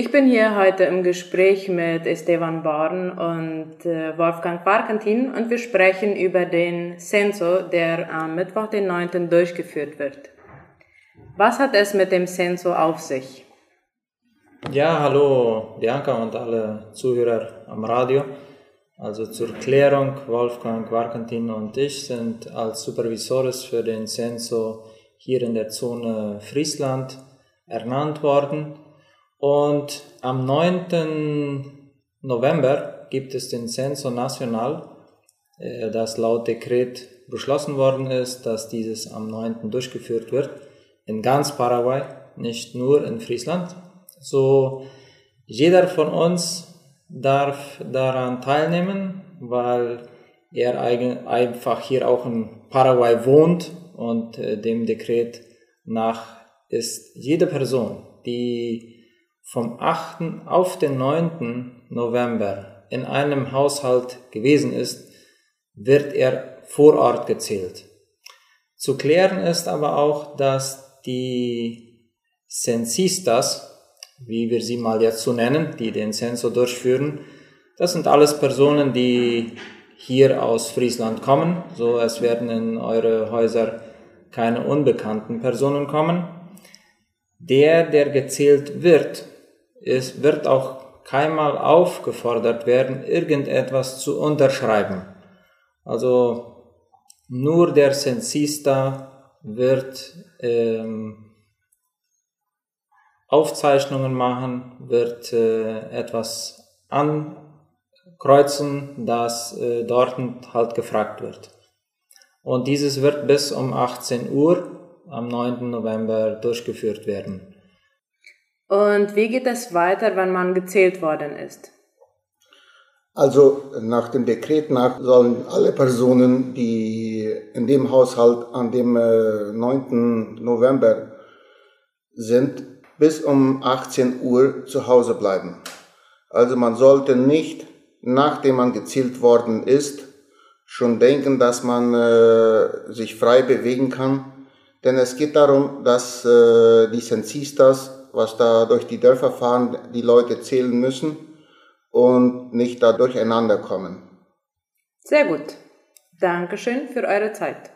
Ich bin hier heute im Gespräch mit Esteban Born und äh, Wolfgang Parkentin und wir sprechen über den Censo, der am Mittwoch, den 9. durchgeführt wird. Was hat es mit dem Censo auf sich? Ja, hallo Bianca und alle Zuhörer am Radio. Also zur Klärung, Wolfgang Warkentin und ich sind als Supervisores für den Censo hier in der Zone Friesland ernannt worden. Und am 9. November gibt es den Censo National, äh, das laut Dekret beschlossen worden ist, dass dieses am 9. durchgeführt wird, in ganz Paraguay, nicht nur in Friesland. So, jeder von uns darf daran teilnehmen, weil er einfach hier auch in Paraguay wohnt und äh, dem Dekret nach ist jede Person, die vom 8. auf den 9. November in einem Haushalt gewesen ist, wird er vor Ort gezählt. Zu klären ist aber auch, dass die Censistas, wie wir sie mal jetzt so nennen, die den Censo durchführen, das sind alles Personen, die hier aus Friesland kommen. So, es werden in eure Häuser keine unbekannten Personen kommen. Der, der gezählt wird, es wird auch keinmal aufgefordert werden, irgendetwas zu unterschreiben. Also nur der Censista wird ähm, Aufzeichnungen machen, wird äh, etwas ankreuzen, das äh, dort halt gefragt wird. Und dieses wird bis um 18 Uhr am 9. November durchgeführt werden. Und wie geht es weiter, wenn man gezählt worden ist? Also nach dem Dekret nach sollen alle Personen, die in dem Haushalt an dem 9. Äh, November sind, bis um 18 Uhr zu Hause bleiben. Also man sollte nicht, nachdem man gezählt worden ist, schon denken, dass man äh, sich frei bewegen kann. Denn es geht darum, dass äh, die Censistas was da durch die Dörfer fahren, die Leute zählen müssen und nicht da durcheinander kommen. Sehr gut. Dankeschön für eure Zeit.